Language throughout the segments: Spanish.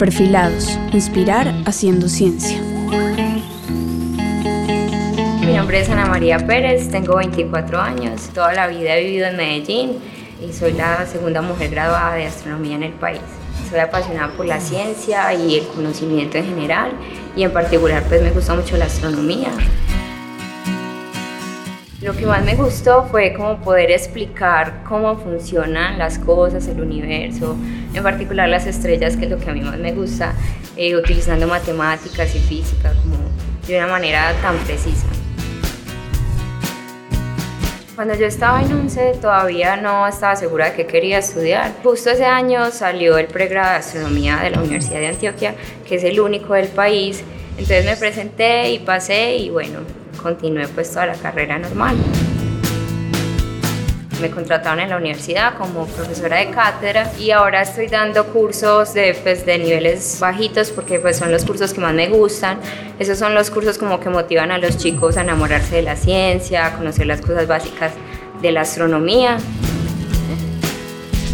Perfilados, inspirar haciendo ciencia. Mi nombre es Ana María Pérez, tengo 24 años, toda la vida he vivido en Medellín y soy la segunda mujer graduada de astronomía en el país. Soy apasionada por la ciencia y el conocimiento en general y en particular pues me gusta mucho la astronomía. Lo que más me gustó fue como poder explicar cómo funcionan las cosas, el universo, en particular las estrellas, que es lo que a mí más me gusta, eh, utilizando matemáticas y física como de una manera tan precisa. Cuando yo estaba en UNCE todavía no estaba segura de qué quería estudiar. Justo ese año salió el pregrado de astronomía de la Universidad de Antioquia, que es el único del país. Entonces me presenté y pasé y bueno, continué pues toda la carrera normal. Me contrataron en la universidad como profesora de cátedra y ahora estoy dando cursos de, pues, de niveles bajitos porque pues son los cursos que más me gustan. Esos son los cursos como que motivan a los chicos a enamorarse de la ciencia, a conocer las cosas básicas de la astronomía.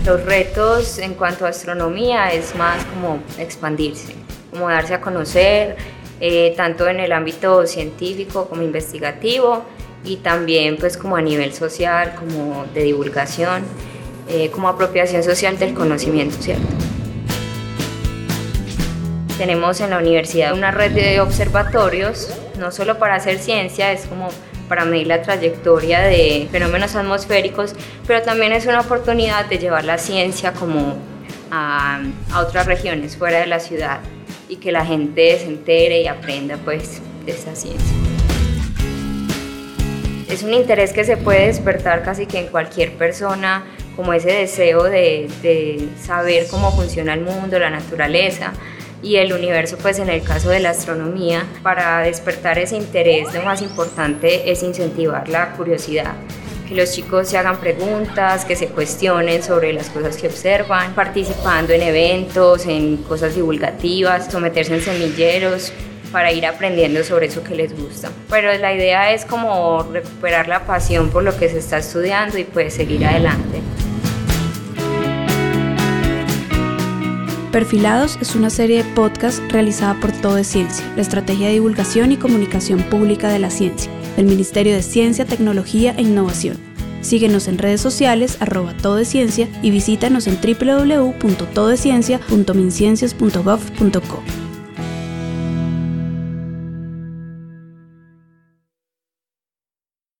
Los retos en cuanto a astronomía es más como expandirse, como darse a conocer, eh, tanto en el ámbito científico como investigativo y también pues como a nivel social, como de divulgación, eh, como apropiación social del conocimiento, ¿cierto? Tenemos en la universidad una red de observatorios, no solo para hacer ciencia, es como para medir la trayectoria de fenómenos atmosféricos, pero también es una oportunidad de llevar la ciencia como a, a otras regiones fuera de la ciudad y que la gente se entere y aprenda pues de esa ciencia. Es un interés que se puede despertar casi que en cualquier persona, como ese deseo de, de saber cómo funciona el mundo, la naturaleza, y el universo, pues en el caso de la astronomía, para despertar ese interés lo más importante es incentivar la curiosidad que los chicos se hagan preguntas, que se cuestionen sobre las cosas que observan, participando en eventos, en cosas divulgativas, someterse en semilleros para ir aprendiendo sobre eso que les gusta. Pero la idea es como recuperar la pasión por lo que se está estudiando y pues seguir adelante. Perfilados es una serie de podcasts realizada por Todo Ciencia, la estrategia de divulgación y comunicación pública de la ciencia del Ministerio de Ciencia, Tecnología e Innovación. Síguenos en redes sociales arroba todo ciencia y visítanos en www.todesciencia.minciencias.gov.co.